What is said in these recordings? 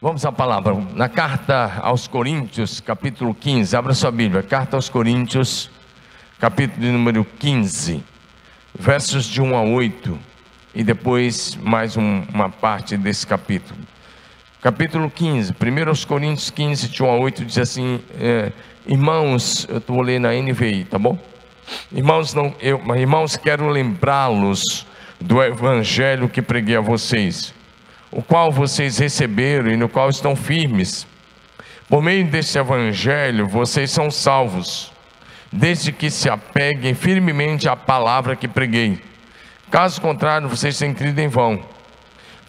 Vamos à palavra. Na carta aos Coríntios, capítulo 15, abra sua Bíblia. Carta aos Coríntios, capítulo de número 15, versos de 1 a 8, e depois mais um, uma parte desse capítulo. Capítulo 15, 1 aos Coríntios 15, de 1 a 8, diz assim: é, Irmãos, eu vou ler na NVI, tá bom? Irmãos, não, eu, irmãos, quero lembrá-los do evangelho que preguei a vocês o qual vocês receberam e no qual estão firmes. Por meio desse evangelho, vocês são salvos, desde que se apeguem firmemente à palavra que preguei. Caso contrário, vocês têm crido em vão.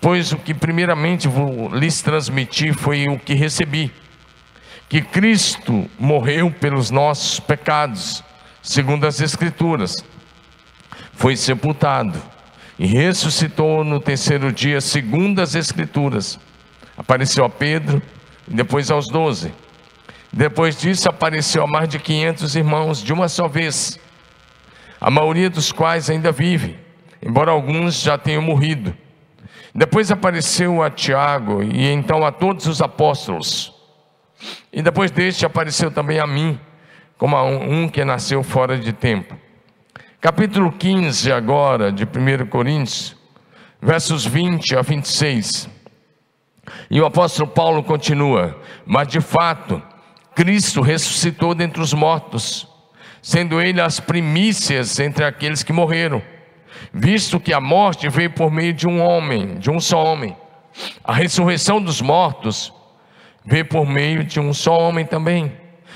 Pois o que primeiramente lhes transmiti foi o que recebi: que Cristo morreu pelos nossos pecados, segundo as Escrituras, foi sepultado e ressuscitou no terceiro dia, segundo as Escrituras. Apareceu a Pedro e depois aos doze. Depois disso, apareceu a mais de 500 irmãos de uma só vez, a maioria dos quais ainda vive, embora alguns já tenham morrido. Depois apareceu a Tiago e então a todos os apóstolos. E depois deste apareceu também a mim, como a um que nasceu fora de tempo. Capítulo 15 agora de 1 Coríntios, versos 20 a 26. E o apóstolo Paulo continua: Mas de fato, Cristo ressuscitou dentre os mortos, sendo ele as primícias entre aqueles que morreram, visto que a morte veio por meio de um homem, de um só homem. A ressurreição dos mortos veio por meio de um só homem também.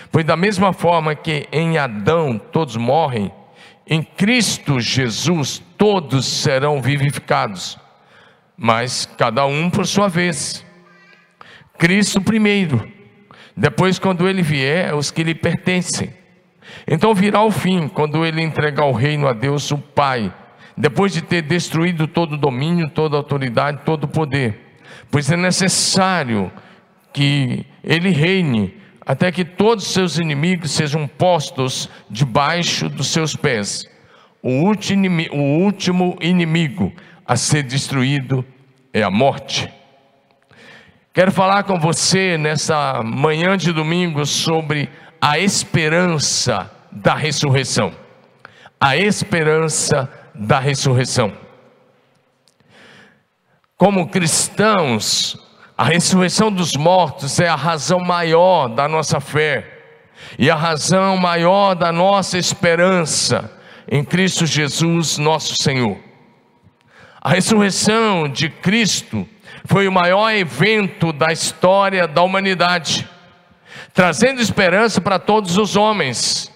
Pois da mesma forma que em Adão todos morrem, em Cristo Jesus todos serão vivificados, mas cada um por sua vez. Cristo primeiro, depois, quando ele vier, os que lhe pertencem. Então virá o fim, quando ele entregar o reino a Deus, o Pai, depois de ter destruído todo domínio, toda autoridade, todo poder. Pois é necessário que ele reine até que todos os seus inimigos sejam postos debaixo dos seus pés. O último inimigo a ser destruído é a morte. Quero falar com você nessa manhã de domingo sobre a esperança da ressurreição. A esperança da ressurreição. Como cristãos, a ressurreição dos mortos é a razão maior da nossa fé e a razão maior da nossa esperança em Cristo Jesus, nosso Senhor. A ressurreição de Cristo foi o maior evento da história da humanidade, trazendo esperança para todos os homens.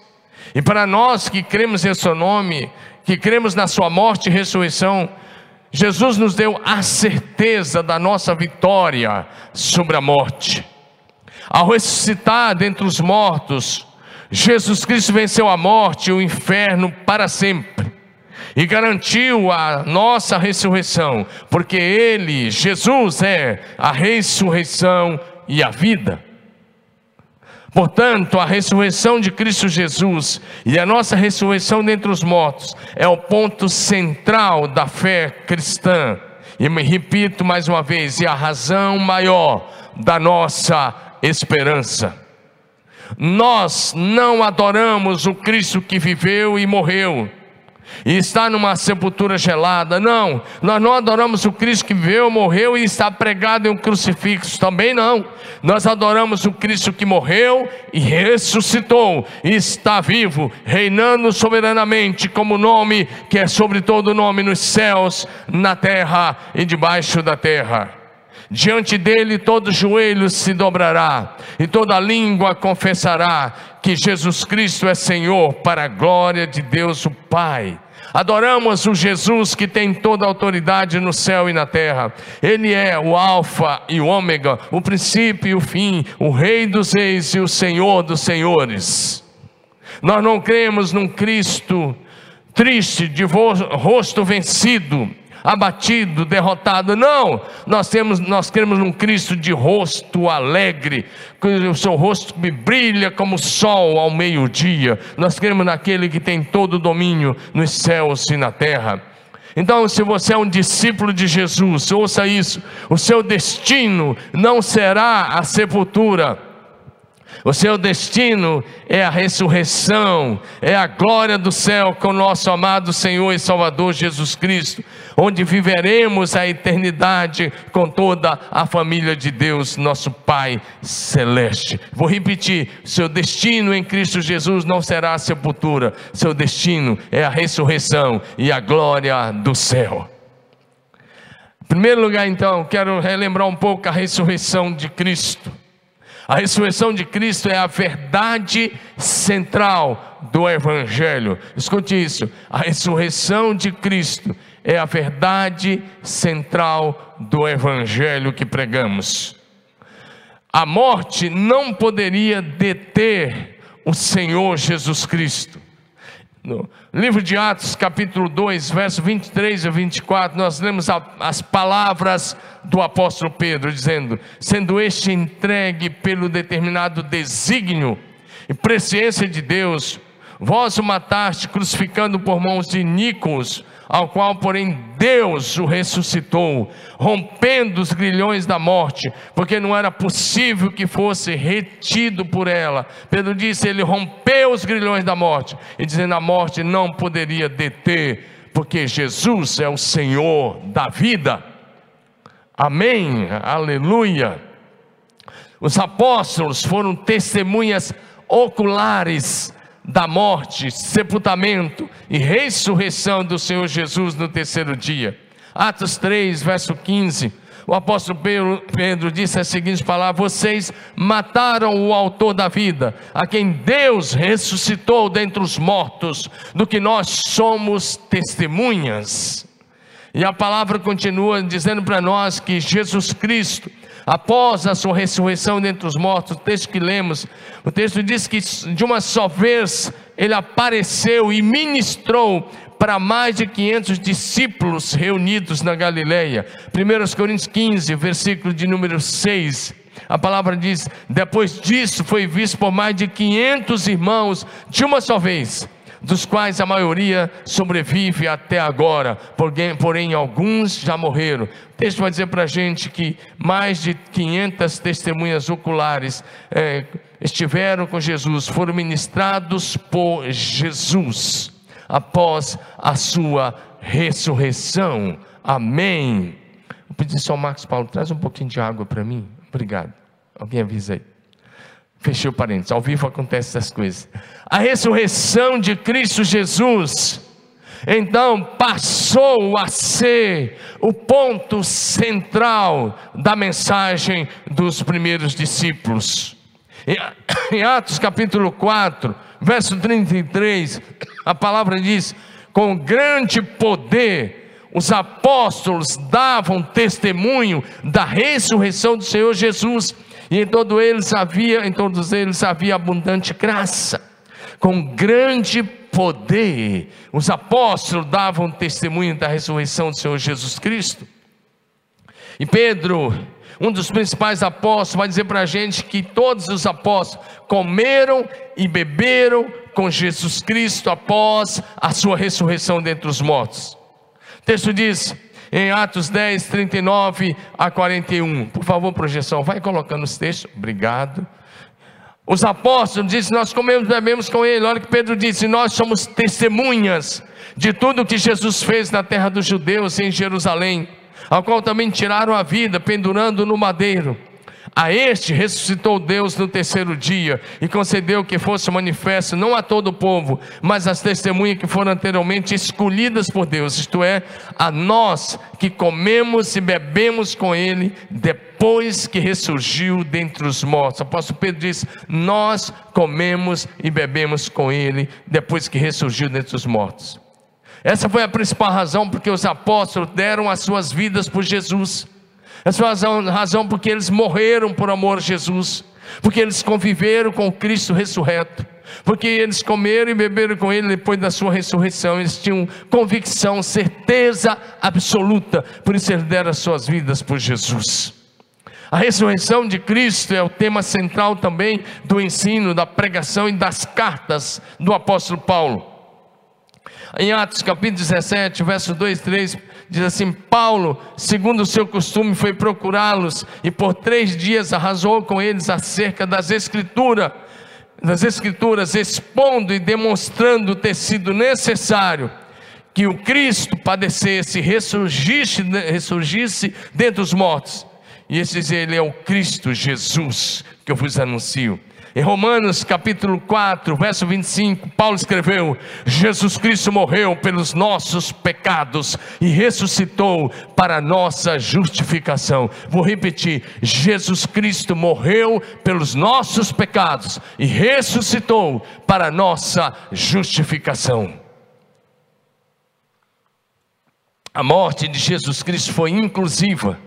E para nós que cremos em seu nome, que cremos na sua morte e ressurreição, Jesus nos deu a certeza da nossa vitória sobre a morte. Ao ressuscitar dentre os mortos, Jesus Cristo venceu a morte e o inferno para sempre e garantiu a nossa ressurreição, porque Ele, Jesus, é a ressurreição e a vida. Portanto, a ressurreição de Cristo Jesus e a nossa ressurreição dentre os mortos é o ponto central da fé cristã. E me repito mais uma vez, e a razão maior da nossa esperança. Nós não adoramos o Cristo que viveu e morreu, e está numa sepultura gelada. Não, nós não adoramos o Cristo que viveu, morreu e está pregado em um crucifixo. Também não. Nós adoramos o Cristo que morreu e ressuscitou e está vivo, reinando soberanamente como nome que é sobre todo nome nos céus, na terra e debaixo da terra. Diante dele todo joelho se dobrará e toda língua confessará que Jesus Cristo é Senhor para a glória de Deus o Pai. Adoramos o Jesus que tem toda a autoridade no céu e na terra. Ele é o Alfa e o Ômega, o princípio e o fim, o Rei dos Reis e o Senhor dos Senhores. Nós não cremos num Cristo triste, de rosto vencido, abatido, derrotado. Não, nós temos, nós queremos um Cristo de rosto alegre, o seu rosto brilha como o sol ao meio-dia. Nós queremos naquele que tem todo o domínio nos céus e na terra. Então, se você é um discípulo de Jesus, ouça isso: o seu destino não será a sepultura o seu destino é a ressurreição, é a glória do céu com o nosso amado Senhor e Salvador Jesus Cristo, onde viveremos a eternidade com toda a família de Deus, nosso Pai celeste. Vou repetir: seu destino em Cristo Jesus não será a sepultura, seu destino é a ressurreição e a glória do céu. Em primeiro lugar, então, quero relembrar um pouco a ressurreição de Cristo. A ressurreição de Cristo é a verdade central do Evangelho. Escute isso: a ressurreição de Cristo é a verdade central do Evangelho que pregamos. A morte não poderia deter o Senhor Jesus Cristo. No livro de Atos, capítulo 2, verso 23 a 24, nós lemos a, as palavras do apóstolo Pedro, dizendo: sendo este entregue pelo determinado desígnio e presciência de Deus, vós o mataste crucificando por mãos de iníquos, ao qual, porém, Deus o ressuscitou, rompendo os grilhões da morte, porque não era possível que fosse retido por ela. Pedro disse: Ele rompeu os grilhões da morte, e dizendo: A morte não poderia deter, porque Jesus é o Senhor da vida. Amém, aleluia. Os apóstolos foram testemunhas oculares da morte, sepultamento e ressurreição do Senhor Jesus no terceiro dia. Atos 3, verso 15. O apóstolo Pedro, Pedro disse as seguintes palavras: Vocês mataram o autor da vida, a quem Deus ressuscitou dentre os mortos, do que nós somos testemunhas. E a palavra continua dizendo para nós que Jesus Cristo, após a sua ressurreição dentre os mortos, o texto que lemos, o texto diz que de uma só vez ele apareceu e ministrou para mais de 500 discípulos reunidos na Galileia. 1 Coríntios 15, versículo de número 6. A palavra diz: depois disso foi visto por mais de 500 irmãos de uma só vez dos quais a maioria sobrevive até agora, porém, alguns já morreram. O texto vai dizer para a gente que mais de 500 testemunhas oculares é, estiveram com Jesus, foram ministrados por Jesus após a sua ressurreição. Amém. Vou pedir só ao Marcos Paulo, traz um pouquinho de água para mim. Obrigado. Alguém avisa aí. Fechei o parênteses, ao vivo acontecem essas coisas. A ressurreição de Cristo Jesus, então passou a ser o ponto central da mensagem dos primeiros discípulos. Em Atos capítulo 4, verso 33, a palavra diz: com grande poder os apóstolos davam testemunho da ressurreição do Senhor Jesus e em, todo eles havia, em todos eles havia abundante graça, com grande poder. Os apóstolos davam testemunho da ressurreição do Senhor Jesus Cristo. E Pedro, um dos principais apóstolos, vai dizer para a gente que todos os apóstolos comeram e beberam com Jesus Cristo após a sua ressurreição dentre os mortos. O texto diz: em Atos 10, 39 a 41. Por favor, projeção, vai colocando os textos. Obrigado. Os apóstolos dizem: Nós comemos e bebemos com ele. Olha que Pedro disse: Nós somos testemunhas de tudo que Jesus fez na terra dos judeus em Jerusalém, ao qual também tiraram a vida, pendurando no madeiro. A este ressuscitou Deus no terceiro dia e concedeu que fosse manifesto não a todo o povo, mas às testemunhas que foram anteriormente escolhidas por Deus, isto é, a nós que comemos e bebemos com Ele depois que ressurgiu dentre os mortos. O apóstolo Pedro diz: Nós comemos e bebemos com Ele depois que ressurgiu dentre os mortos. Essa foi a principal razão porque os apóstolos deram as suas vidas por Jesus. Essa a razão porque eles morreram por amor a Jesus, porque eles conviveram com Cristo ressurreto, porque eles comeram e beberam com Ele depois da sua ressurreição, eles tinham convicção, certeza absoluta, por isso eles deram as suas vidas por Jesus. A ressurreição de Cristo é o tema central também do ensino, da pregação e das cartas do apóstolo Paulo. Em Atos capítulo 17, verso 2 e 3, diz assim: Paulo, segundo o seu costume, foi procurá-los e por três dias arrasou com eles acerca das Escrituras, das Escrituras, expondo e demonstrando ter sido necessário que o Cristo padecesse, ressurgisse, ressurgisse dentre os mortos. E esse ele é o Cristo Jesus que eu vos anuncio. Em Romanos capítulo 4, verso 25, Paulo escreveu: Jesus Cristo morreu pelos nossos pecados e ressuscitou para nossa justificação. Vou repetir: Jesus Cristo morreu pelos nossos pecados e ressuscitou para nossa justificação. A morte de Jesus Cristo foi inclusiva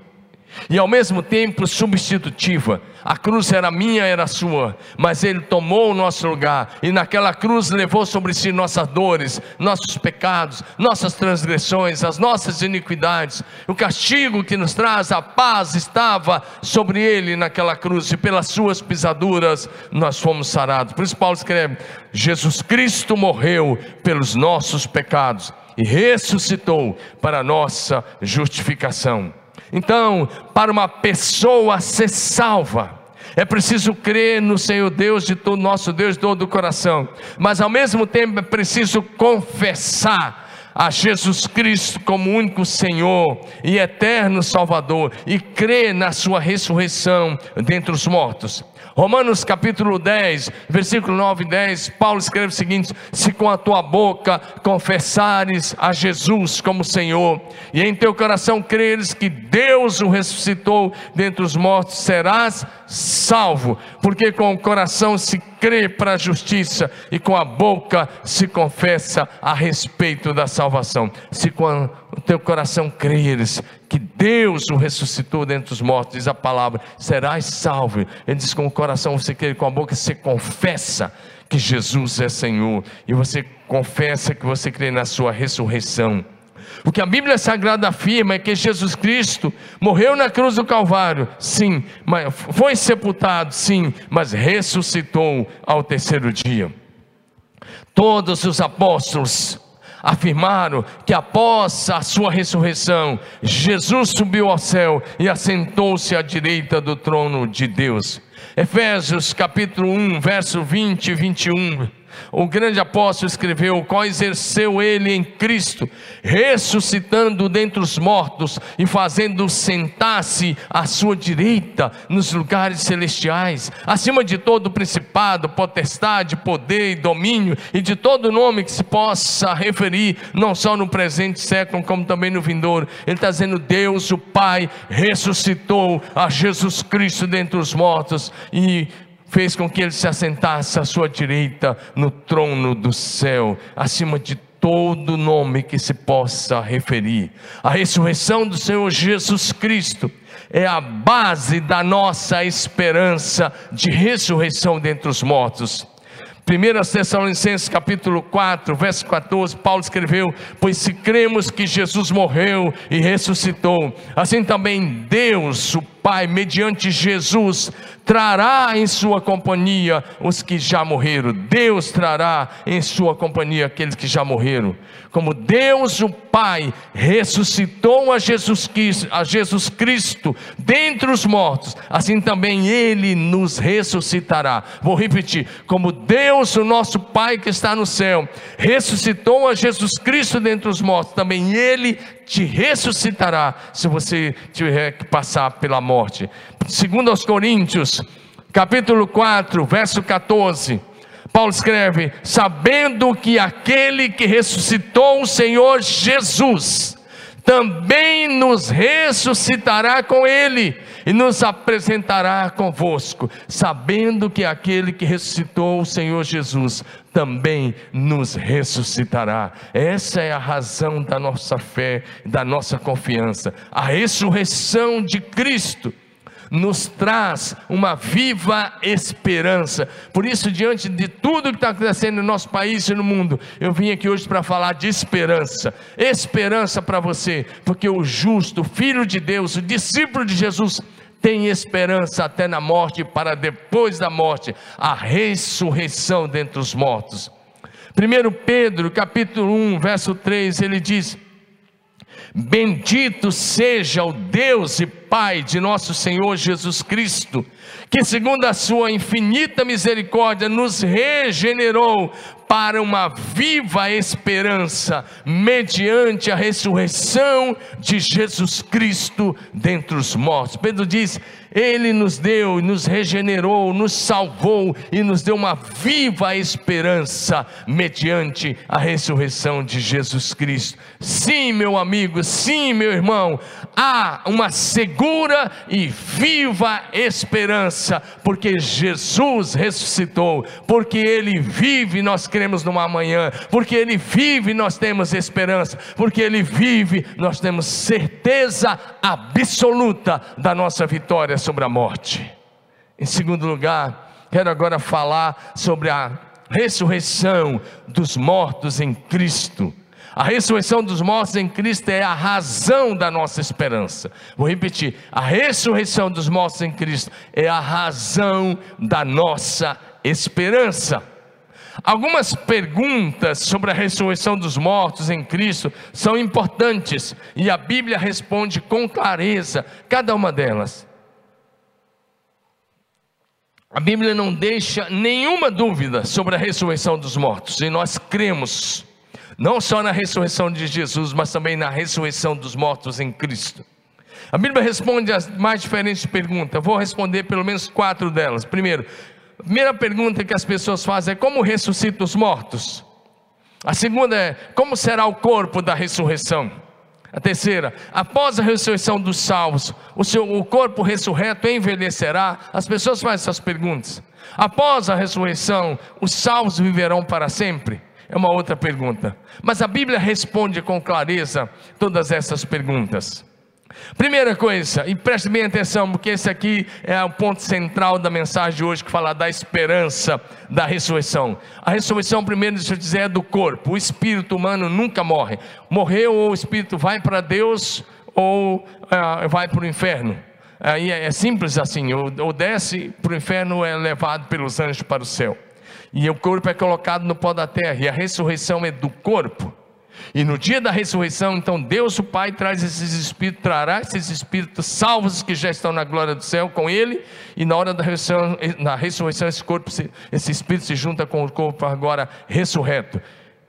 e ao mesmo tempo substitutiva. A cruz era minha, era sua, mas Ele tomou o nosso lugar e naquela cruz levou sobre si nossas dores, nossos pecados, nossas transgressões, as nossas iniquidades. O castigo que nos traz a paz estava sobre Ele naquela cruz e pelas Suas pisaduras nós fomos sarados. Por isso, Paulo escreve: Jesus Cristo morreu pelos nossos pecados e ressuscitou para nossa justificação. Então, para uma pessoa ser salva, é preciso crer no Senhor Deus de todo nosso Deus de todo o coração, mas ao mesmo tempo é preciso confessar a Jesus Cristo como único Senhor e eterno Salvador e crer na sua ressurreição dentre os mortos. Romanos capítulo 10, versículo 9 e 10, Paulo escreve o seguinte: Se com a tua boca confessares a Jesus como Senhor, e em teu coração creres que Deus o ressuscitou dentre os mortos, serás salvo, porque com o coração se crê para a justiça e com a boca se confessa a respeito da salvação. Se com o teu coração creres que Deus o ressuscitou dentre os mortos, diz a palavra, serás salvo. Ele diz: com o coração você crê, com a boca você confessa que Jesus é Senhor, e você confessa que você crê na sua ressurreição. O que a Bíblia Sagrada afirma é que Jesus Cristo morreu na cruz do Calvário, sim, mas foi sepultado, sim, mas ressuscitou ao terceiro dia. Todos os apóstolos afirmaram que após a sua ressurreição, Jesus subiu ao céu e assentou-se à direita do trono de Deus. Efésios capítulo 1, verso 20 e 21 o grande apóstolo escreveu: qual exerceu ele em Cristo, ressuscitando dentre os mortos e fazendo sentar-se à sua direita nos lugares celestiais, acima de todo principado, potestade, poder e domínio, e de todo nome que se possa referir, não só no presente século, como também no vindouro. Ele está dizendo: Deus, o Pai, ressuscitou a Jesus Cristo dentre os mortos e fez com que ele se assentasse à sua direita no trono do céu, acima de todo nome que se possa referir. A ressurreição do Senhor Jesus Cristo é a base da nossa esperança de ressurreição dentre os mortos. 1 Tessalonicenses capítulo 4, verso 14, Paulo escreveu: Pois se cremos que Jesus morreu e ressuscitou, assim também Deus, o Pai, mediante Jesus, trará em sua companhia os que já morreram. Deus trará em sua companhia aqueles que já morreram. Como Deus, o Pai, ressuscitou a Jesus, Cristo, a Jesus Cristo dentre os mortos, assim também Ele nos ressuscitará. Vou repetir: como Deus, o nosso Pai que está no céu, ressuscitou a Jesus Cristo dentre os mortos, também Ele te ressuscitará se você tiver que passar pela morte. Segundo aos Coríntios, capítulo 4, verso 14. Paulo escreve: sabendo que aquele que ressuscitou o Senhor Jesus, também nos ressuscitará com ele e nos apresentará convosco, sabendo que aquele que ressuscitou o Senhor Jesus também nos ressuscitará. Essa é a razão da nossa fé, da nossa confiança. A ressurreição de Cristo nos traz uma viva esperança. Por isso, diante de tudo que está acontecendo no nosso país e no mundo, eu vim aqui hoje para falar de esperança. Esperança para você, porque o justo, o filho de Deus, o discípulo de Jesus, tem esperança até na morte, para depois da morte, a ressurreição dentre os mortos. 1 Pedro, capítulo 1, verso 3, ele diz: Bendito seja o Deus e Pai de nosso Senhor Jesus Cristo, que, segundo a Sua infinita misericórdia, nos regenerou para uma viva esperança, mediante a ressurreição de Jesus Cristo dentre os mortos. Pedro diz: Ele nos deu, nos regenerou, nos salvou e nos deu uma viva esperança, mediante a ressurreição de Jesus Cristo. Sim, meu amigo, sim, meu irmão, há uma segura e viva esperança, porque Jesus ressuscitou, porque Ele vive, nós cremos numa manhã, porque Ele vive, nós temos esperança, porque Ele vive, nós temos certeza absoluta da nossa vitória sobre a morte. Em segundo lugar, quero agora falar sobre a ressurreição dos mortos em Cristo. A ressurreição dos mortos em Cristo é a razão da nossa esperança. Vou repetir: a ressurreição dos mortos em Cristo é a razão da nossa esperança. Algumas perguntas sobre a ressurreição dos mortos em Cristo são importantes e a Bíblia responde com clareza cada uma delas. A Bíblia não deixa nenhuma dúvida sobre a ressurreição dos mortos e nós cremos não só na ressurreição de Jesus, mas também na ressurreição dos mortos em Cristo. A Bíblia responde as mais diferentes perguntas, vou responder pelo menos quatro delas. Primeiro, a primeira pergunta que as pessoas fazem é: como ressuscita os mortos? A segunda é: como será o corpo da ressurreição? A terceira, após a ressurreição dos salvos, o, seu, o corpo ressurreto envelhecerá? As pessoas fazem essas perguntas. Após a ressurreição, os salvos viverão para sempre? É uma outra pergunta. Mas a Bíblia responde com clareza todas essas perguntas. Primeira coisa, e preste bem atenção, porque esse aqui é o ponto central da mensagem de hoje, que fala da esperança da ressurreição. A ressurreição, primeiro, deixa eu dizer, é do corpo. O espírito humano nunca morre. Morreu, ou o espírito vai para Deus, ou ah, vai para o inferno. Aí é, é simples assim: ou, ou desce para o inferno, ou é levado pelos anjos para o céu. E o corpo é colocado no pó da terra, e a ressurreição é do corpo. E no dia da ressurreição, então Deus o Pai traz esses espíritos, trará esses espíritos salvos que já estão na glória do céu com Ele, e na hora da ressurreição, na ressurreição esse corpo, esse espírito se junta com o corpo agora ressurreto.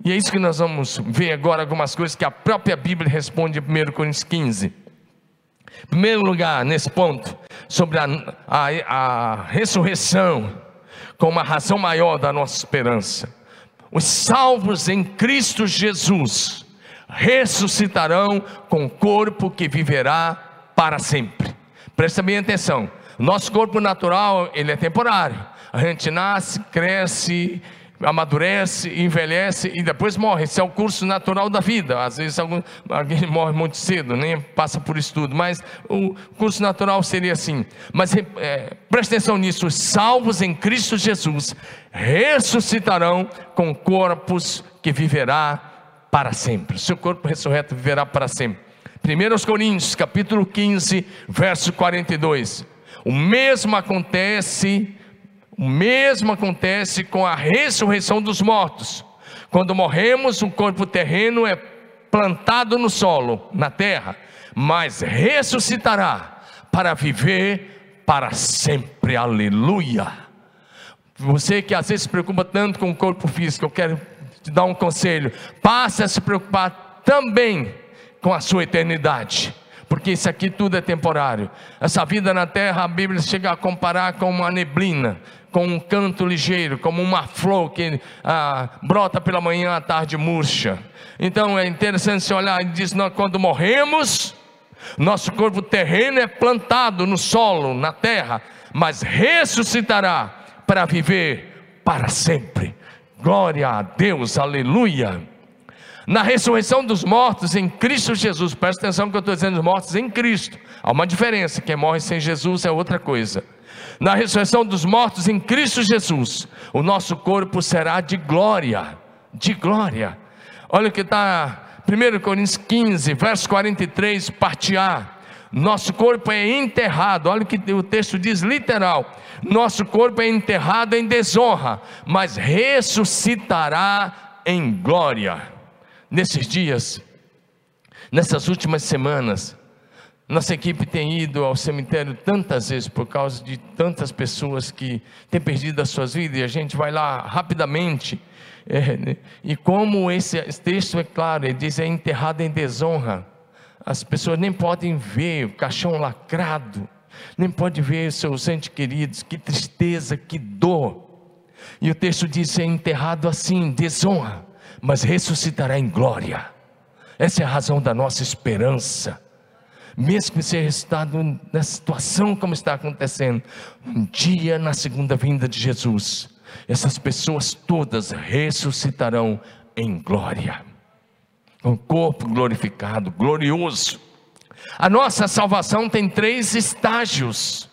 E é isso que nós vamos ver agora algumas coisas que a própria Bíblia responde em 1 Coríntios 15. Em primeiro lugar, nesse ponto, sobre a, a, a ressurreição como a razão maior da nossa esperança os salvos em Cristo Jesus ressuscitarão com corpo que viverá para sempre. Presta bem atenção. Nosso corpo natural, ele é temporário. A gente nasce, cresce, amadurece, envelhece e depois morre. Esse é o curso natural da vida. Às vezes algum, alguém morre muito cedo, nem passa por isso tudo, mas o curso natural seria assim. Mas é, preste atenção nisso: os salvos em Cristo Jesus ressuscitarão com corpos que viverá para sempre. Seu corpo ressurreto viverá para sempre. 1 Coríntios, capítulo 15, verso 42. O mesmo acontece o mesmo acontece com a ressurreição dos mortos. Quando morremos, o corpo terreno é plantado no solo, na terra, mas ressuscitará para viver para sempre. Aleluia. Você que às vezes se preocupa tanto com o corpo físico, eu quero te dar um conselho. Passe a se preocupar também com a sua eternidade porque isso aqui tudo é temporário. Essa vida na terra, a Bíblia chega a comparar com uma neblina, com um canto ligeiro, como uma flor que ah, brota pela manhã, à tarde murcha. Então é interessante se olhar e diz: nós, quando morremos, nosso corpo terreno é plantado no solo, na terra, mas ressuscitará para viver para sempre. Glória a Deus, aleluia na ressurreição dos mortos em Cristo Jesus. Presta atenção que eu estou dizendo mortos em Cristo. Há uma diferença: quem morre sem Jesus é outra coisa. Na ressurreição dos mortos em Cristo Jesus, o nosso corpo será de glória, de glória. Olha o que está 1 Coríntios 15, verso 43, parte A. Nosso corpo é enterrado, olha o que o texto diz literal: nosso corpo é enterrado em desonra, mas ressuscitará em glória. Nesses dias, nessas últimas semanas, nossa equipe tem ido ao cemitério tantas vezes por causa de tantas pessoas que têm perdido as suas vidas e a gente vai lá rapidamente. É, né? e como esse texto é claro, ele diz: é enterrado em desonra. As pessoas nem podem ver o caixão lacrado, nem podem ver seus entes queridos. Que tristeza, que dor. E o texto diz: é enterrado assim, desonra, mas ressuscitará em glória. Essa é a razão da nossa esperança mesmo que seja estado nessa situação como está acontecendo, um dia na segunda vinda de Jesus, essas pessoas todas ressuscitarão em glória, um corpo glorificado, glorioso. A nossa salvação tem três estágios: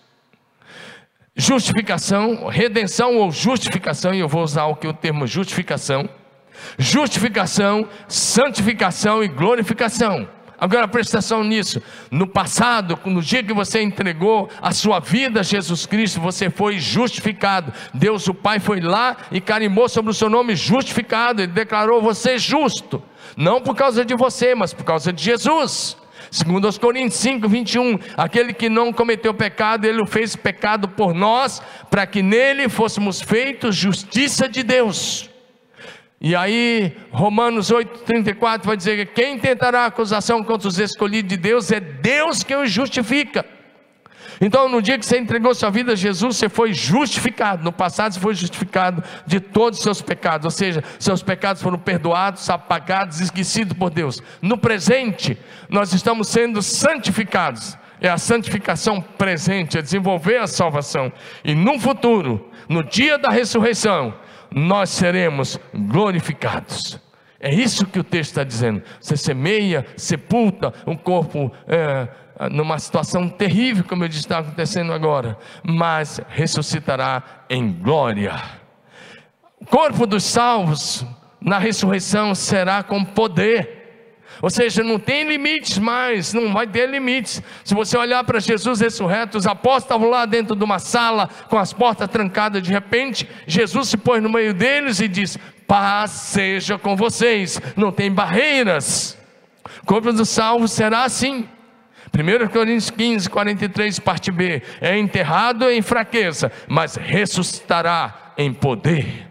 justificação, redenção ou justificação, e eu vou usar aqui o termo justificação, justificação, santificação e glorificação. Agora preste atenção nisso. No passado, no dia que você entregou a sua vida a Jesus Cristo, você foi justificado. Deus, o Pai, foi lá e carimbou sobre o seu nome justificado. Ele declarou você justo. Não por causa de você, mas por causa de Jesus. Segundo aos Coríntios 5, 21, aquele que não cometeu pecado, ele o fez pecado por nós, para que nele fôssemos feitos justiça de Deus. E aí, Romanos 8,34 vai dizer que quem tentará acusação contra os escolhidos de Deus é Deus que os justifica. Então, no dia que você entregou sua vida a Jesus, você foi justificado. No passado, você foi justificado de todos os seus pecados, ou seja, seus pecados foram perdoados, apagados, esquecidos por Deus. No presente, nós estamos sendo santificados. É a santificação presente, é desenvolver a salvação. E no futuro, no dia da ressurreição, nós seremos glorificados. É isso que o texto está dizendo. Você semeia, sepulta um corpo é, numa situação terrível, como eu disse, está acontecendo agora, mas ressuscitará em glória. O corpo dos salvos na ressurreição será com poder. Ou seja, não tem limites mais, não vai ter limites. Se você olhar para Jesus ressurreto, os apóstolos estavam lá dentro de uma sala com as portas trancadas, de repente, Jesus se pôs no meio deles e diz: Paz seja com vocês, não tem barreiras. O corpo dos salvos será assim. 1 Coríntios 15, 43, parte B: é enterrado em fraqueza, mas ressuscitará em poder.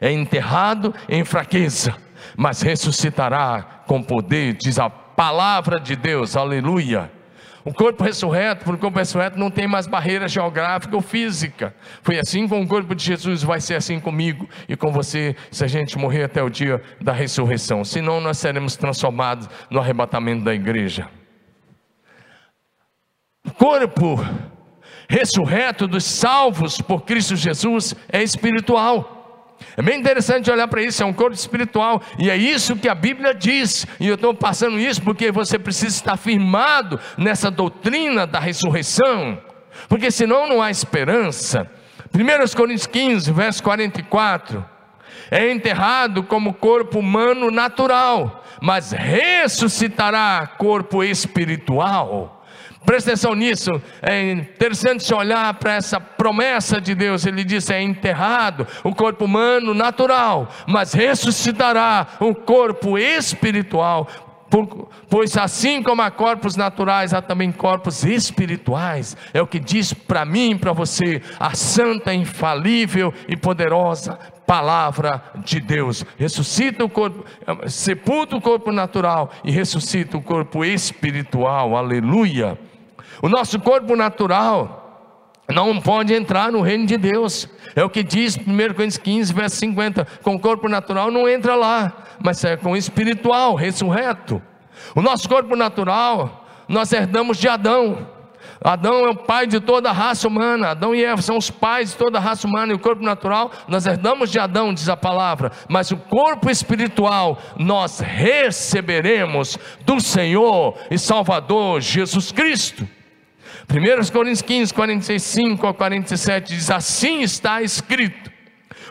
É enterrado em fraqueza mas ressuscitará com poder, diz a palavra de Deus, aleluia. O corpo ressurreto, porque o corpo ressurreto não tem mais barreira geográfica ou física. Foi assim com o corpo de Jesus, vai ser assim comigo e com você, se a gente morrer até o dia da ressurreição. Senão, nós seremos transformados no arrebatamento da igreja. O corpo ressurreto dos salvos por Cristo Jesus é espiritual. É bem interessante olhar para isso, é um corpo espiritual, e é isso que a Bíblia diz, e eu estou passando isso porque você precisa estar firmado nessa doutrina da ressurreição, porque senão não há esperança. 1 Coríntios 15, verso 44, é enterrado como corpo humano natural, mas ressuscitará corpo espiritual. Presta atenção nisso, é interessante se olhar para essa promessa de Deus. Ele disse: é enterrado o corpo humano natural, mas ressuscitará o corpo espiritual. Pois assim como há corpos naturais, há também corpos espirituais. É o que diz para mim para você a santa, infalível e poderosa palavra de Deus. Ressuscita o corpo, sepulta o corpo natural e ressuscita o corpo espiritual. Aleluia. O nosso corpo natural não pode entrar no reino de Deus. É o que diz 1 Coríntios 15, verso 50. Com o corpo natural não entra lá, mas é com o espiritual, ressurreto. O nosso corpo natural, nós herdamos de Adão. Adão é o pai de toda a raça humana. Adão e Eva são os pais de toda a raça humana. E o corpo natural, nós herdamos de Adão, diz a palavra. Mas o corpo espiritual, nós receberemos do Senhor e Salvador Jesus Cristo. 1 Coríntios 15, 45 a 47 diz: Assim está escrito.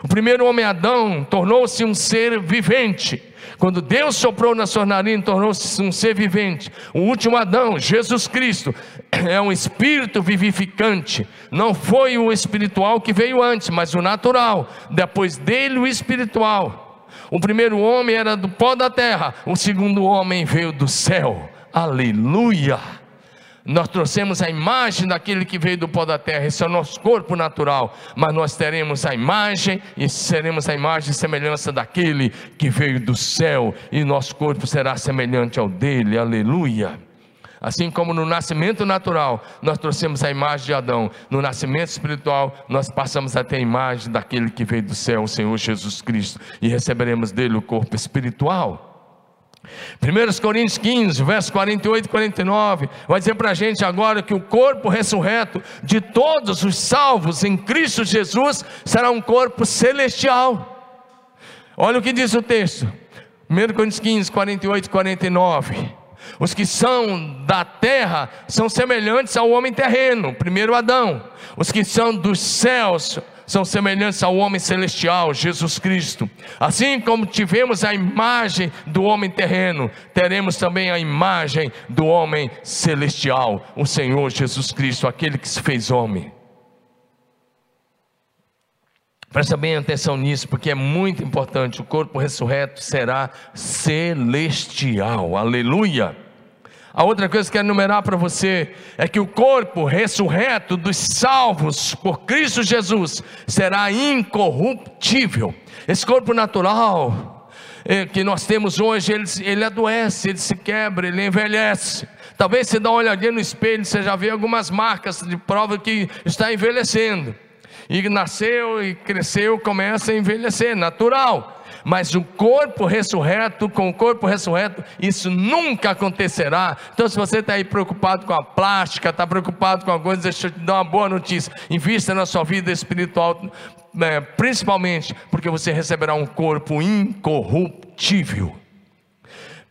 O primeiro homem Adão tornou-se um ser vivente. Quando Deus soprou na sua narina, tornou-se um ser vivente. O último Adão, Jesus Cristo, é um espírito vivificante. Não foi o espiritual que veio antes, mas o natural. Depois dele, o espiritual. O primeiro homem era do pó da terra, o segundo homem veio do céu. Aleluia! Nós trouxemos a imagem daquele que veio do pó da terra, esse é o nosso corpo natural, mas nós teremos a imagem e seremos a imagem e semelhança daquele que veio do céu, e nosso corpo será semelhante ao dele, aleluia. Assim como no nascimento natural nós trouxemos a imagem de Adão, no nascimento espiritual nós passamos a ter a imagem daquele que veio do céu, o Senhor Jesus Cristo, e receberemos dele o corpo espiritual. 1 Coríntios 15, verso 48 e 49, vai dizer para a gente agora que o corpo ressurreto de todos os salvos em Cristo Jesus será um corpo celestial. Olha o que diz o texto, 1 Coríntios 15, 48 e 49. Os que são da terra são semelhantes ao homem terreno, primeiro Adão. Os que são dos céus são semelhantes ao homem celestial, Jesus Cristo. Assim como tivemos a imagem do homem terreno, teremos também a imagem do homem celestial, o Senhor Jesus Cristo, aquele que se fez homem. Presta bem atenção nisso, porque é muito importante. O corpo ressurreto será celestial. Aleluia. A outra coisa que quero enumerar para você é que o corpo ressurreto dos salvos por Cristo Jesus será incorruptível. Esse corpo natural eh, que nós temos hoje, ele, ele adoece, ele se quebra, ele envelhece. Talvez você dá uma olhadinha no espelho, você já vê algumas marcas de prova que está envelhecendo. E nasceu e cresceu, começa a envelhecer, natural mas o corpo ressurreto, com o corpo ressurreto, isso nunca acontecerá. Então, se você está aí preocupado com a plástica, está preocupado com alguma coisa, deixa eu te dar uma boa notícia: invista na sua vida espiritual, né, principalmente porque você receberá um corpo incorruptível.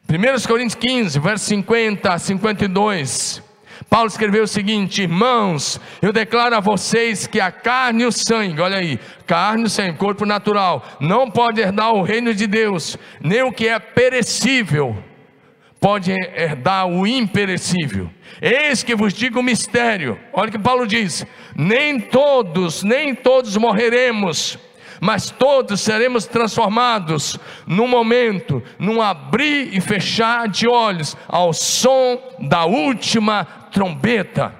1 Coríntios 15, verso 50 a 52. Paulo escreveu o seguinte: Irmãos, eu declaro a vocês que a carne e o sangue, olha aí, carne e sangue, corpo natural, não pode herdar o reino de Deus, nem o que é perecível pode herdar o imperecível. Eis que vos digo o mistério. Olha o que Paulo diz: nem todos, nem todos morreremos mas todos seremos transformados num momento, num abrir e fechar de olhos, ao som da última trombeta.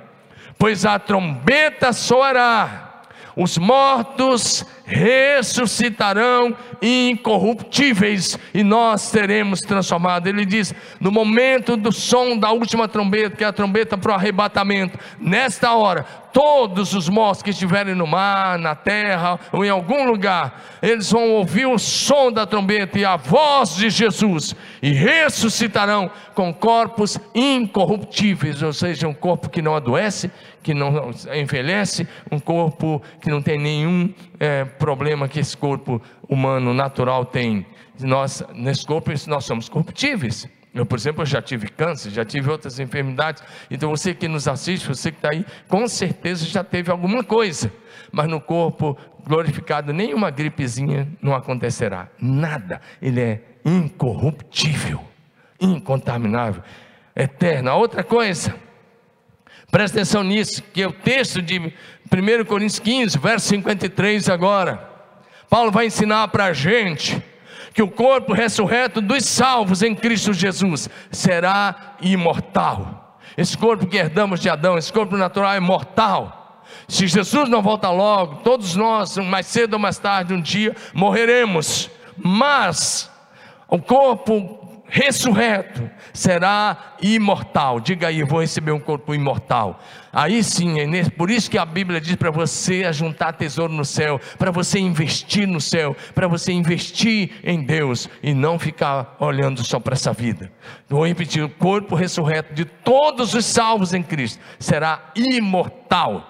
Pois a trombeta soará, os mortos ressuscitarão incorruptíveis e nós seremos transformados. Ele diz: no momento do som da última trombeta, que é a trombeta para o arrebatamento, nesta hora, todos os mortos que estiverem no mar, na terra ou em algum lugar, eles vão ouvir o som da trombeta e a voz de Jesus e ressuscitarão com corpos incorruptíveis, ou seja, um corpo que não adoece, que não envelhece, um corpo que não tem nenhum é, problema que esse corpo humano natural tem. Nós, nesse corpo, nós somos corruptíveis. Eu, por exemplo, já tive câncer, já tive outras enfermidades. Então, você que nos assiste, você que está aí, com certeza já teve alguma coisa. Mas no corpo glorificado, nenhuma gripezinha não acontecerá. Nada. Ele é incorruptível, incontaminável, eterno. A outra coisa, presta atenção nisso, que é o texto de 1 Coríntios 15, verso 53 agora. Paulo vai ensinar para a gente que o corpo ressurreto dos salvos em Cristo Jesus será imortal. Esse corpo que herdamos de Adão, esse corpo natural é mortal. Se Jesus não volta logo, todos nós, mais cedo ou mais tarde, um dia morreremos. Mas o corpo ressurreto, será imortal. Diga aí, vou receber um corpo imortal. Aí sim, é por isso que a Bíblia diz para você ajuntar tesouro no céu, para você investir no céu, para você investir em Deus e não ficar olhando só para essa vida. Vou repetir: o corpo ressurreto de todos os salvos em Cristo será imortal.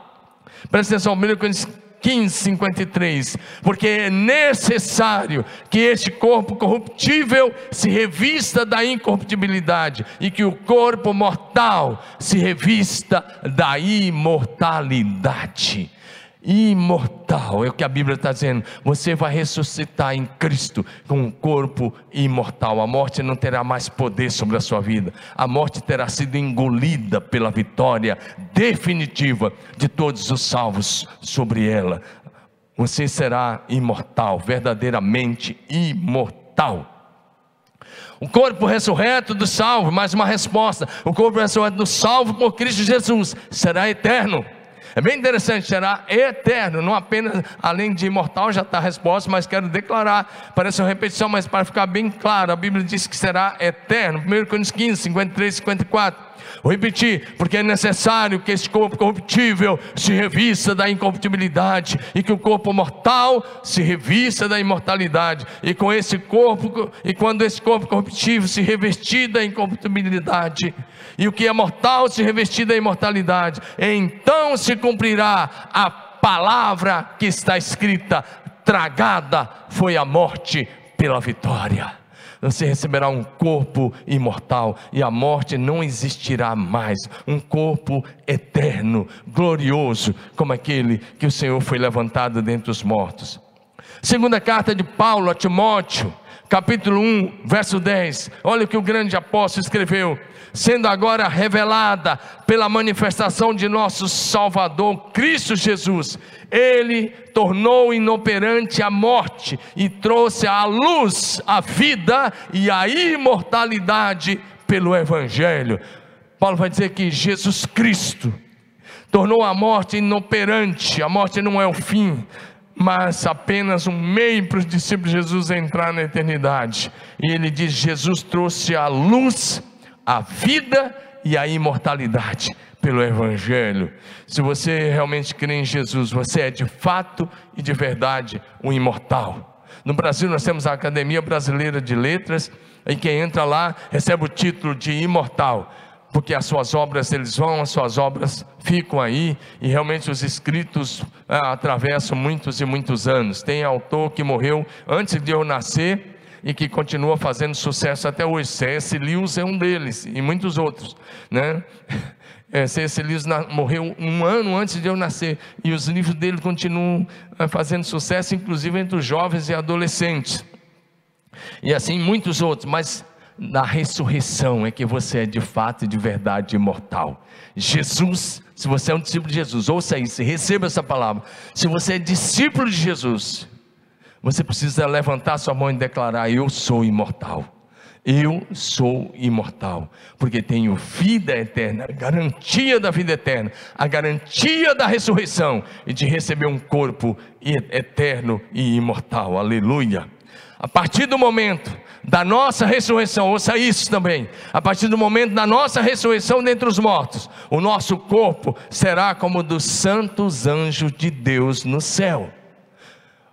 Presta atenção, 1 Coríntios 15, 53, porque é necessário que este corpo corruptível se revista da incorruptibilidade e que o corpo mortal se revista da imortalidade imortal. É o que a Bíblia está dizendo. Você vai ressuscitar em Cristo com um corpo imortal. A morte não terá mais poder sobre a sua vida. A morte terá sido engolida pela vitória definitiva de todos os salvos sobre ela. Você será imortal, verdadeiramente imortal. O corpo ressurreto do salvo, mais uma resposta: o corpo ressurreto do salvo por Cristo Jesus será eterno. É bem interessante, será eterno, não apenas além de imortal, já está a resposta, mas quero declarar, parece uma repetição, mas para ficar bem claro, a Bíblia diz que será eterno. 1 Coríntios 15, 53, 54. Vou repetir, porque é necessário que esse corpo corruptível se revista da incorruptibilidade e que o corpo mortal se revista da imortalidade. E com esse corpo, e quando esse corpo corruptível se revestir da incorruptibilidade, e o que é mortal se revestir da imortalidade, então se cumprirá a palavra que está escrita: tragada foi a morte pela vitória você receberá um corpo imortal e a morte não existirá mais. Um corpo eterno, glorioso, como aquele que o Senhor foi levantado dentre os mortos. Segunda carta de Paulo a Timóteo, capítulo 1, verso 10. Olha o que o grande apóstolo escreveu: sendo agora revelada pela manifestação de nosso Salvador Cristo Jesus, ele tornou inoperante a morte e trouxe à luz a vida e a imortalidade pelo Evangelho. Paulo vai dizer que Jesus Cristo tornou a morte inoperante, a morte não é o fim, mas apenas um meio para os discípulos de Jesus entrar na eternidade. E ele diz: Jesus trouxe a luz, a vida e a imortalidade pelo Evangelho. Se você realmente crê em Jesus, você é de fato e de verdade um imortal. No Brasil, nós temos a Academia Brasileira de Letras, e quem entra lá recebe o título de imortal, porque as suas obras eles vão, as suas obras ficam aí, e realmente os escritos ah, atravessam muitos e muitos anos. Tem autor que morreu antes de eu nascer e que continua fazendo sucesso até hoje. C.S. Lewis é um deles, e muitos outros, né? É, C.S. Lewis morreu um ano antes de eu nascer e os livros dele continuam é, fazendo sucesso, inclusive entre os jovens e adolescentes. E assim muitos outros, mas na ressurreição é que você é de fato e de verdade imortal. Jesus, se você é um discípulo de Jesus, ouça isso, receba essa palavra. Se você é discípulo de Jesus, você precisa levantar sua mão e declarar: Eu sou imortal. Eu sou imortal, porque tenho vida eterna, garantia da vida eterna, a garantia da ressurreição e de receber um corpo eterno e imortal. Aleluia. A partir do momento da nossa ressurreição, ouça isso também. A partir do momento da nossa ressurreição dentre os mortos, o nosso corpo será como dos santos anjos de Deus no céu.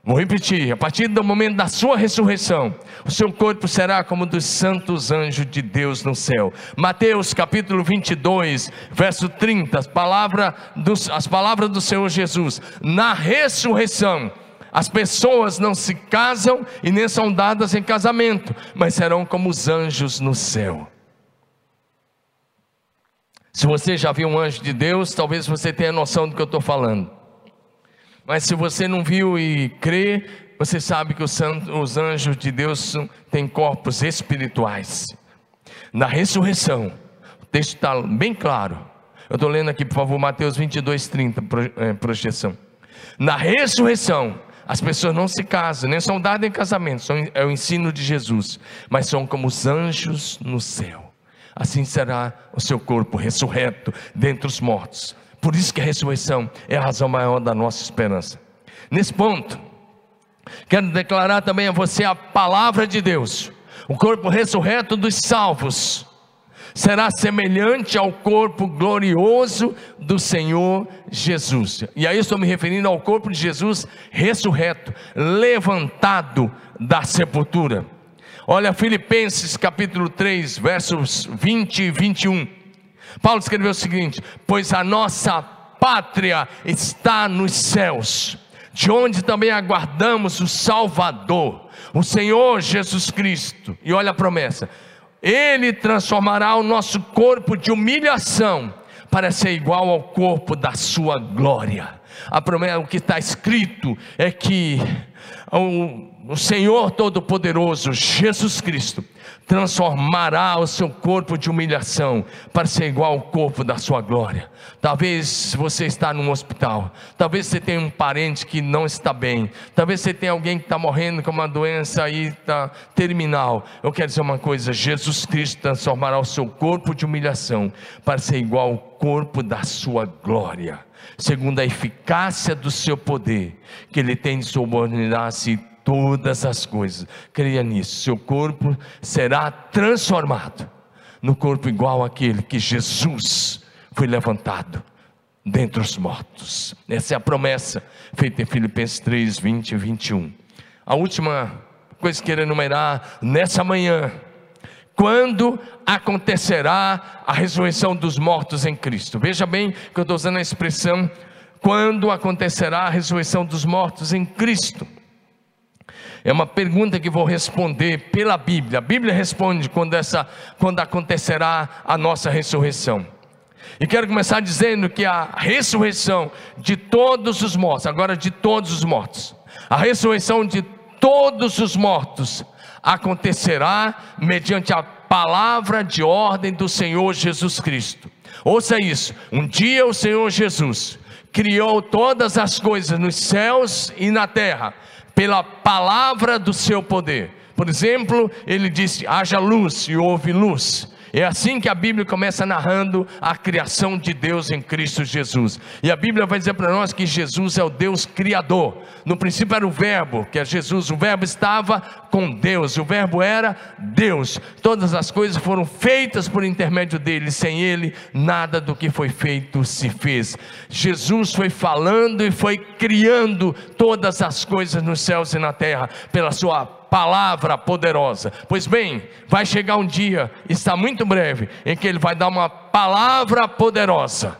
Vou repetir: a partir do momento da sua ressurreição, o seu corpo será como dos santos anjos de Deus no céu. Mateus capítulo 22, verso 30, as palavras, dos, as palavras do Senhor Jesus. Na ressurreição, as pessoas não se casam e nem são dadas em casamento, mas serão como os anjos no céu. Se você já viu um anjo de Deus, talvez você tenha noção do que eu estou falando. Mas se você não viu e crê, você sabe que os, anjos de Deus têm corpos espirituais. Na ressurreição, o texto está bem claro. Eu estou lendo aqui, por favor, Mateus 22, 30, é, projeção. Na ressurreição, as pessoas não se casam, nem são dadas em casamento, são, é o ensino de Jesus, mas são como os anjos no céu. Assim será o seu corpo ressurreto dentre os mortos. Por isso que a ressurreição é a razão maior da nossa esperança. Nesse ponto, quero declarar também a você a palavra de Deus. O corpo ressurreto dos salvos será semelhante ao corpo glorioso do Senhor Jesus. E aí estou me referindo ao corpo de Jesus ressurreto, levantado da sepultura. Olha Filipenses capítulo 3, versos 20 e 21. Paulo escreveu o seguinte: Pois a nossa pátria está nos céus, de onde também aguardamos o Salvador, o Senhor Jesus Cristo. E olha a promessa: Ele transformará o nosso corpo de humilhação para ser igual ao corpo da sua glória. A promessa, o que está escrito é que o, o Senhor Todo-Poderoso, Jesus Cristo, transformará o seu corpo de humilhação para ser igual ao corpo da sua glória. Talvez você está num hospital, talvez você tenha um parente que não está bem, talvez você tenha alguém que está morrendo com uma doença aí tá terminal. Eu quero dizer uma coisa: Jesus Cristo transformará o seu corpo de humilhação para ser igual ao corpo da sua glória, segundo a eficácia do seu poder, que Ele tem de subordinar-se todas as coisas. Creia nisso. Seu corpo será transformado no corpo igual àquele que Jesus foi levantado dentre os mortos. Essa é a promessa feita em Filipenses 3, 20 e 21. A última coisa que quero enumerar nessa manhã. Quando acontecerá a ressurreição dos mortos em Cristo? Veja bem que eu estou usando a expressão quando acontecerá a ressurreição dos mortos em Cristo. É uma pergunta que vou responder pela Bíblia. A Bíblia responde quando, essa, quando acontecerá a nossa ressurreição. E quero começar dizendo que a ressurreição de todos os mortos, agora de todos os mortos, a ressurreição de todos os mortos acontecerá mediante a palavra de ordem do Senhor Jesus Cristo. Ouça isso: um dia o Senhor Jesus criou todas as coisas nos céus e na terra pela palavra do seu poder. Por exemplo, ele disse: haja luz e houve luz. É assim que a Bíblia começa narrando a criação de Deus em Cristo Jesus. E a Bíblia vai dizer para nós que Jesus é o Deus criador. No princípio era o Verbo, que é Jesus. O Verbo estava com Deus, o Verbo era Deus. Todas as coisas foram feitas por intermédio dele. Sem ele, nada do que foi feito se fez. Jesus foi falando e foi criando todas as coisas nos céus e na terra pela sua palavra poderosa. Pois bem, vai chegar um dia, está muito breve, em que ele vai dar uma palavra poderosa,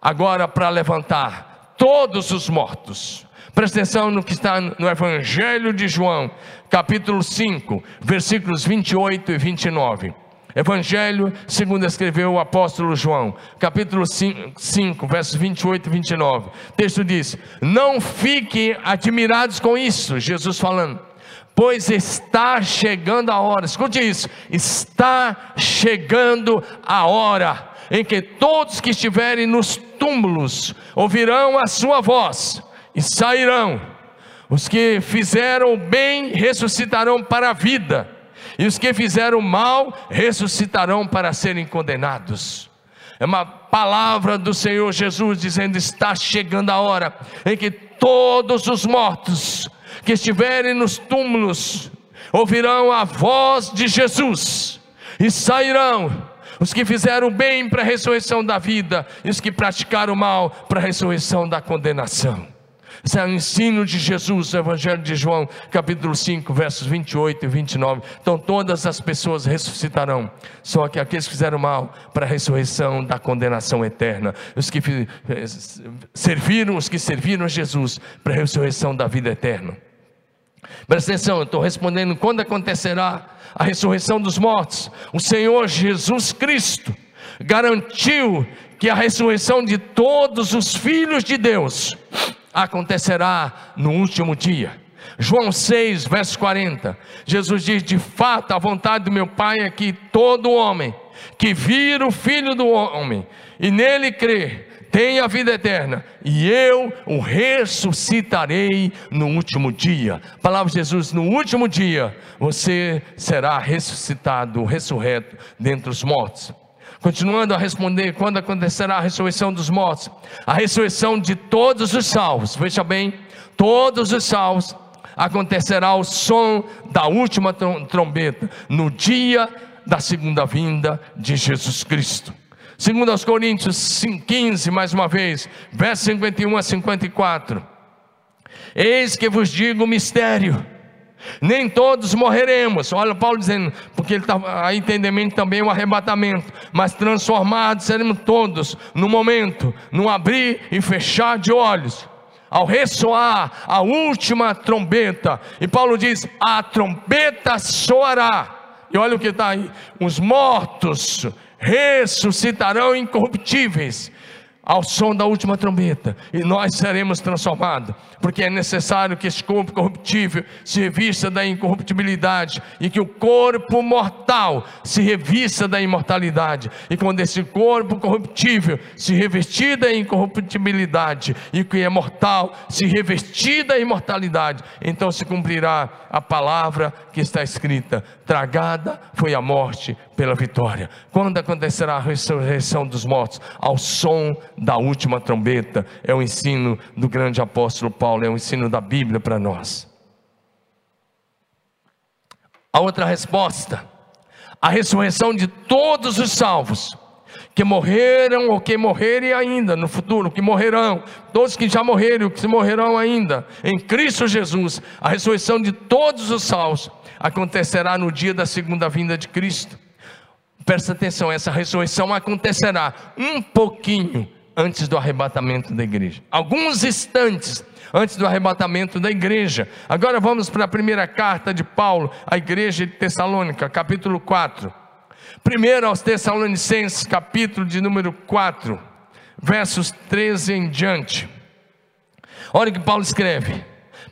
agora para levantar todos os mortos. Presta atenção no que está no Evangelho de João, capítulo 5, versículos 28 e 29. Evangelho, segundo escreveu o apóstolo João, capítulo 5, 5, versos 28 e 29. O texto diz: Não fiquem admirados com isso, Jesus falando pois está chegando a hora, escute isso, está chegando a hora em que todos que estiverem nos túmulos ouvirão a sua voz e sairão. Os que fizeram bem ressuscitarão para a vida, e os que fizeram mal ressuscitarão para serem condenados. É uma palavra do Senhor Jesus dizendo: está chegando a hora em que todos os mortos que estiverem nos túmulos ouvirão a voz de Jesus e sairão. Os que fizeram bem para a ressurreição da vida, e os que praticaram mal para a ressurreição da condenação. Esse é o ensino de Jesus, o Evangelho de João, capítulo 5, versos 28 e 29. Então todas as pessoas ressuscitarão, só que aqueles que fizeram mal para a ressurreição da condenação eterna, os que eh, serviram, os que serviram a Jesus para a ressurreição da vida eterna. Presta atenção, estou respondendo quando acontecerá a ressurreição dos mortos. O Senhor Jesus Cristo garantiu que a ressurreição de todos os filhos de Deus acontecerá no último dia. João 6, verso 40. Jesus diz: De fato, a vontade do meu Pai é que todo homem que vira o Filho do homem e nele crê, tem a vida eterna, e eu o ressuscitarei no último dia. palavra de Jesus: no último dia você será ressuscitado, ressurreto dentre os mortos. Continuando a responder, quando acontecerá a ressurreição dos mortos? A ressurreição de todos os salvos, veja bem, todos os salvos, acontecerá o som da última trombeta, no dia da segunda vinda de Jesus Cristo. Segundo aos Coríntios 15, mais uma vez, versos 51 a 54. Eis que vos digo o mistério. Nem todos morreremos. Olha Paulo dizendo, porque ele está aí entendimento também o arrebatamento, mas transformados seremos todos no momento, no abrir e fechar de olhos, ao ressoar a última trombeta. E Paulo diz: a trombeta soará. E olha o que está aí: os mortos ressuscitarão incorruptíveis, ao som da última trombeta, e nós seremos transformados, porque é necessário que esse corpo corruptível se revista da incorruptibilidade e que o corpo mortal se revista da imortalidade. E quando esse corpo corruptível se revestir da incorruptibilidade e que é mortal se revestir da imortalidade, então se cumprirá a palavra que está escrita: tragada foi a morte pela vitória. Quando acontecerá a ressurreição dos mortos? Ao som da última trombeta. É o ensino do grande apóstolo Paulo, é o ensino da Bíblia para nós. A outra resposta, a ressurreição de todos os salvos que morreram ou que morrerem ainda no futuro, que morrerão, todos que já morreram, que se morrerão ainda, em Cristo Jesus, a ressurreição de todos os salvos acontecerá no dia da segunda vinda de Cristo. Presta atenção, essa ressurreição acontecerá um pouquinho antes do arrebatamento da igreja. Alguns instantes antes do arrebatamento da igreja. Agora vamos para a primeira carta de Paulo à igreja de Tessalônica, capítulo 4. Primeiro aos Tessalonicenses, capítulo de número 4, versos 13 em diante. Olha o que Paulo escreve.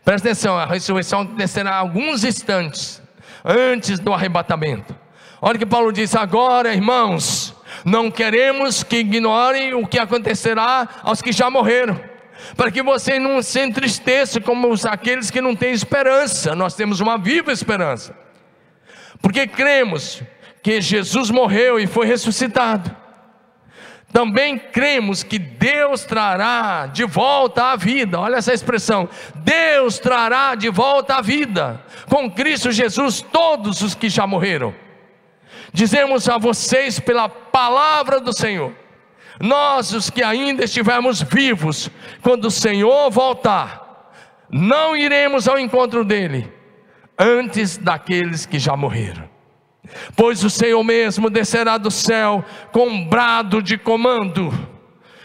Presta atenção, a ressurreição acontecerá alguns instantes antes do arrebatamento. Olha que Paulo diz agora, irmãos, não queremos que ignorem o que acontecerá aos que já morreram, para que você não se entristeça como aqueles que não têm esperança. Nós temos uma viva esperança, porque cremos que Jesus morreu e foi ressuscitado. Também cremos que Deus trará de volta a vida, olha essa expressão: Deus trará de volta a vida, com Cristo Jesus, todos os que já morreram. Dizemos a vocês pela palavra do Senhor, nós os que ainda estivermos vivos, quando o Senhor voltar, não iremos ao encontro dele antes daqueles que já morreram. Pois o Senhor mesmo descerá do céu com um brado de comando,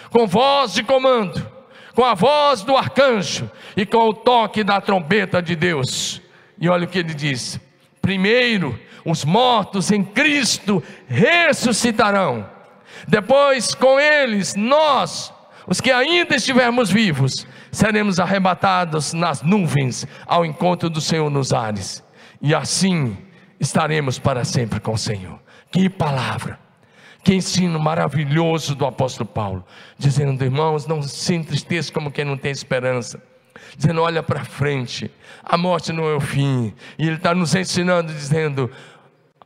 com voz de comando, com a voz do arcanjo e com o toque da trombeta de Deus. E olha o que ele diz: primeiro os mortos em Cristo ressuscitarão. Depois, com eles, nós, os que ainda estivermos vivos, seremos arrebatados nas nuvens ao encontro do Senhor nos ares. E assim estaremos para sempre com o Senhor. Que palavra! Que ensino maravilhoso do apóstolo Paulo, dizendo, irmãos, não se entristeça como quem não tem esperança dizendo: olha para frente, a morte não é o fim, e Ele está nos ensinando, dizendo: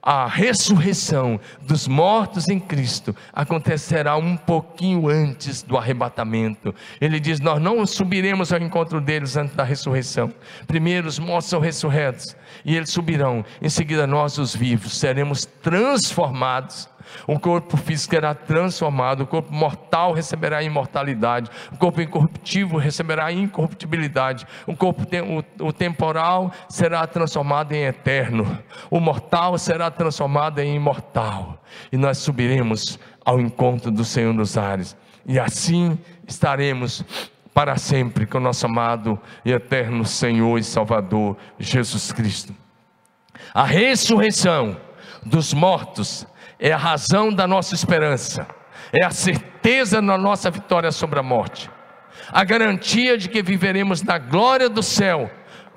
a ressurreição dos mortos em Cristo acontecerá um pouquinho antes do arrebatamento. Ele diz: Nós não subiremos ao encontro deles antes da ressurreição. Primeiro os mortos são ressurretos e eles subirão. Em seguida, nós, os vivos, seremos transformados o corpo físico será transformado, o corpo mortal receberá imortalidade, o corpo incorruptível receberá incorruptibilidade, o corpo o, o temporal será transformado em eterno, o mortal será transformado em imortal, e nós subiremos ao encontro do Senhor nos ares, e assim estaremos para sempre com o nosso amado e eterno Senhor e Salvador Jesus Cristo. A ressurreição dos mortos é a razão da nossa esperança, é a certeza da nossa vitória sobre a morte, a garantia de que viveremos na glória do céu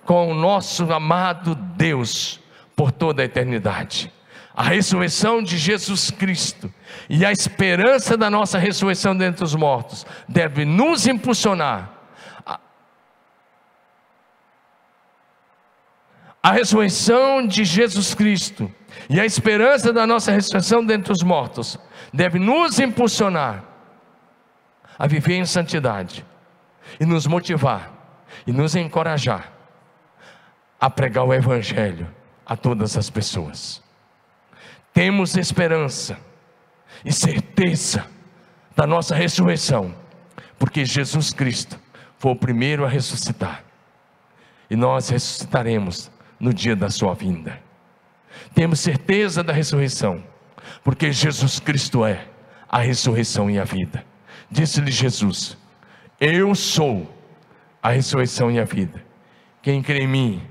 com o nosso amado Deus por toda a eternidade. A ressurreição de Jesus Cristo e a esperança da nossa ressurreição dentre os mortos deve nos impulsionar a ressurreição de Jesus Cristo e a esperança da nossa ressurreição dentre os mortos deve nos impulsionar a viver em santidade e nos motivar e nos encorajar a pregar o Evangelho a todas as pessoas. Temos esperança e certeza da nossa ressurreição, porque Jesus Cristo foi o primeiro a ressuscitar e nós ressuscitaremos no dia da Sua vinda. Temos certeza da ressurreição, porque Jesus Cristo é a ressurreição e a vida. Disse-lhe Jesus: Eu sou a ressurreição e a vida. Quem crê em mim,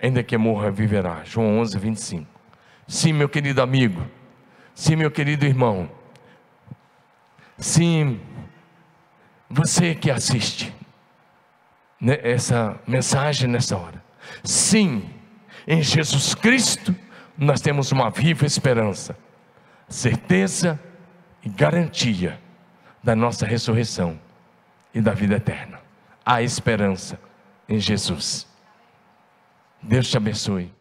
ainda que morra, viverá. João 11, 25. Sim, meu querido amigo. Sim, meu querido irmão. Sim, Você que assiste né, essa mensagem nessa hora. Sim, em Jesus Cristo nós temos uma viva esperança, certeza e garantia da nossa ressurreição e da vida eterna. Há esperança em Jesus. Deus te abençoe.